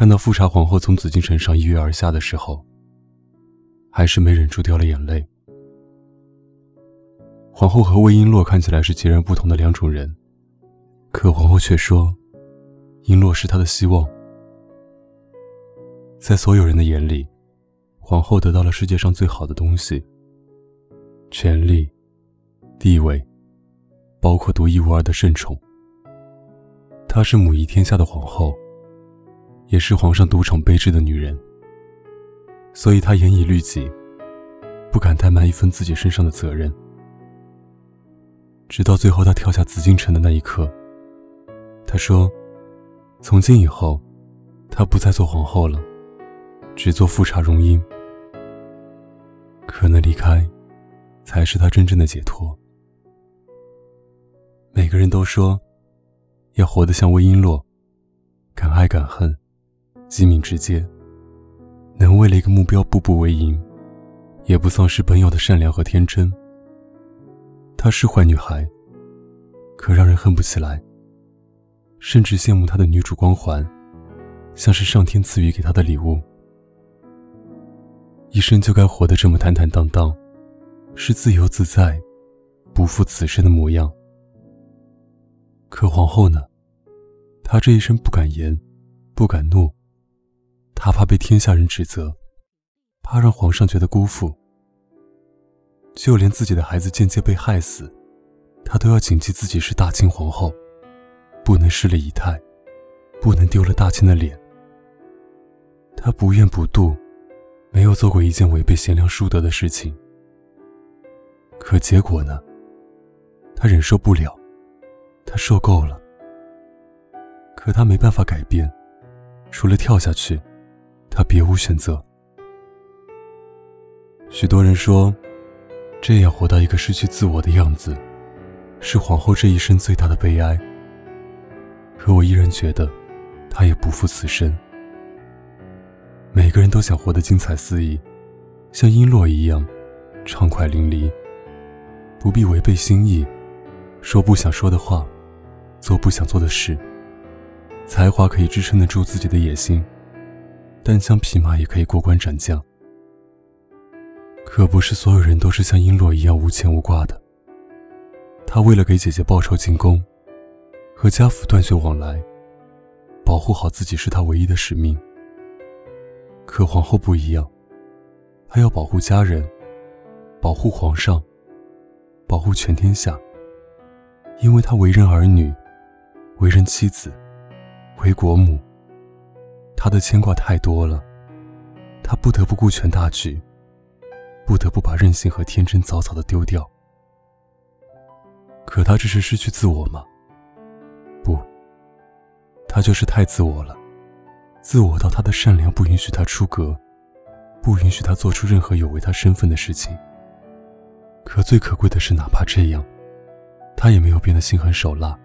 看到富察皇后从紫禁城上一跃而下的时候，还是没忍住掉了眼泪。皇后和魏璎珞看起来是截然不同的两种人，可皇后却说，璎珞是她的希望。在所有人的眼里，皇后得到了世界上最好的东西——权力、地位，包括独一无二的圣宠。她是母仪天下的皇后，也是皇上独宠卑职的女人，所以她严以律己，不敢怠慢一分自己身上的责任。直到最后，他跳下紫禁城的那一刻，他说：“从今以后，他不再做皇后了，只做富察容音。可能离开，才是他真正的解脱。”每个人都说，要活得像魏璎珞，敢爱敢恨，机敏直接，能为了一个目标步步为营，也不丧失本有的善良和天真。她是坏女孩，可让人恨不起来，甚至羡慕她的女主光环，像是上天赐予给她的礼物。一生就该活得这么坦坦荡荡，是自由自在，不负此生的模样。可皇后呢？她这一生不敢言，不敢怒，他怕被天下人指责，怕让皇上觉得辜负。就连自己的孩子间接被害死，他都要谨记自己是大清皇后，不能失了仪态，不能丢了大清的脸。他不怨不妒，没有做过一件违背贤良淑德的事情。可结果呢？他忍受不了，他受够了。可他没办法改变，除了跳下去，他别无选择。许多人说。这样活到一个失去自我的样子，是皇后这一生最大的悲哀。可我依然觉得，她也不负此生。每个人都想活得精彩肆意，像璎珞一样畅快淋漓，不必违背心意，说不想说的话，做不想做的事。才华可以支撑得住自己的野心，单枪匹马也可以过关斩将。可不是所有人都是像璎珞一样无牵无挂的。他为了给姐姐报仇进宫，和家父断绝往来，保护好自己是他唯一的使命。可皇后不一样，她要保护家人，保护皇上，保护全天下。因为她为人儿女，为人妻子，为国母，他的牵挂太多了，他不得不顾全大局。不得不把任性和天真早早的丢掉。可他这是失去自我吗？不，他就是太自我了，自我到他的善良不允许他出格，不允许他做出任何有违他身份的事情。可最可贵的是，哪怕这样，他也没有变得心狠手辣，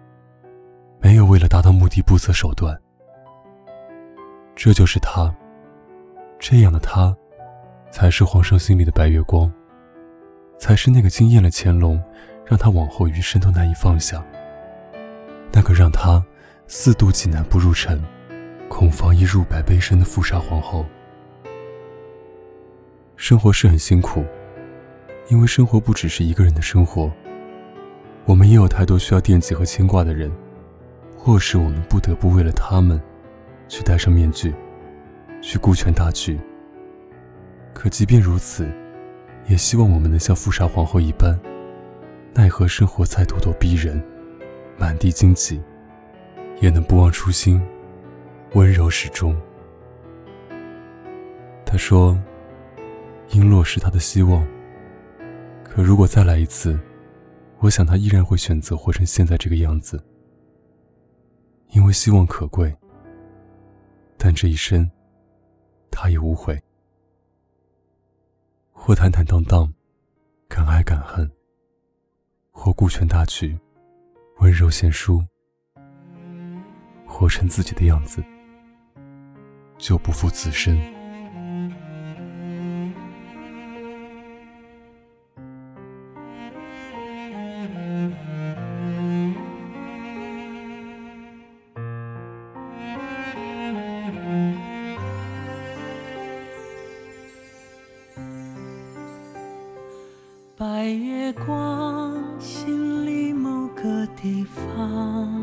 没有为了达到目的不择手段。这就是他，这样的他。才是皇上心里的白月光，才是那个惊艳了乾隆，让他往后余生都难以放下。那个让他四渡济南不入城，恐防一入百悲深的富察皇后。生活是很辛苦，因为生活不只是一个人的生活，我们也有太多需要惦记和牵挂的人，或是我们不得不为了他们，去戴上面具，去顾全大局。可即便如此，也希望我们能像富察皇后一般，奈何生活再咄咄逼人，满地荆棘，也能不忘初心，温柔始终。他说：“璎珞是他的希望。可如果再来一次，我想他依然会选择活成现在这个样子，因为希望可贵。但这一生，他也无悔。”或坦坦荡荡，敢爱敢恨；或顾全大局，温柔贤淑。活成自己的样子，就不负此生。白月光心里某个地方。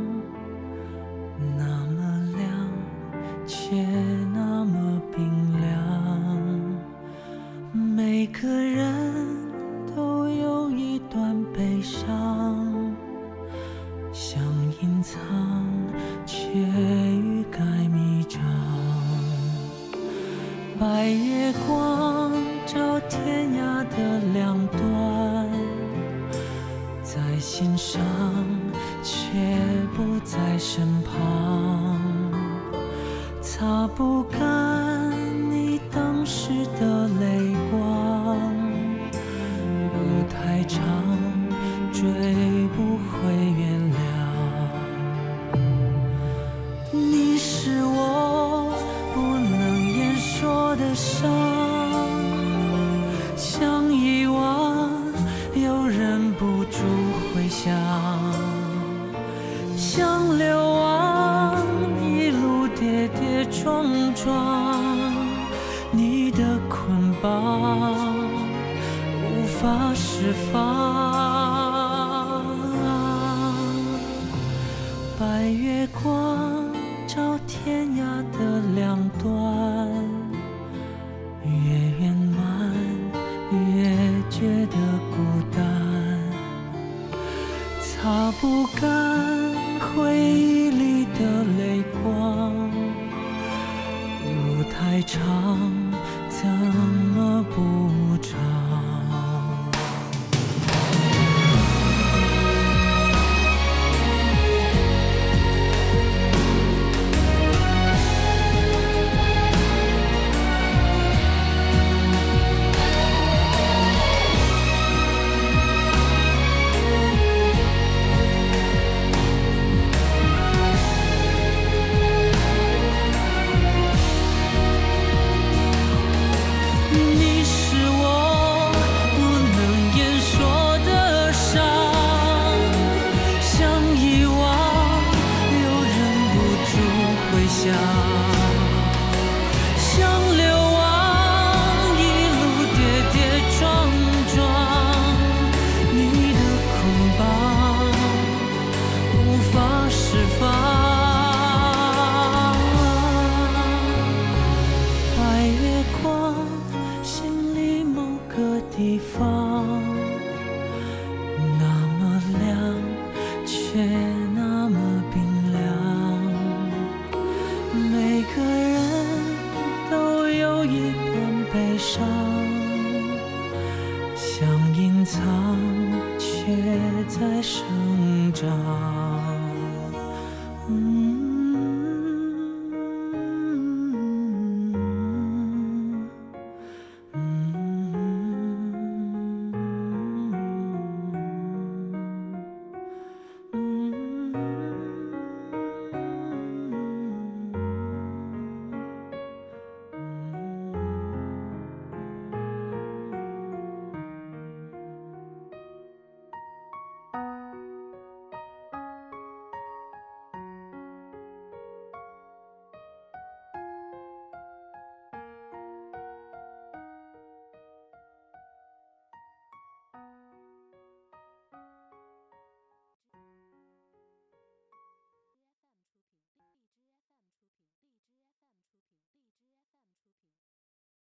在心上却不在身旁。擦不干释放白月光照天涯的两端越圆满越觉得孤单。擦不干回忆里的泪光路太长怎么不天。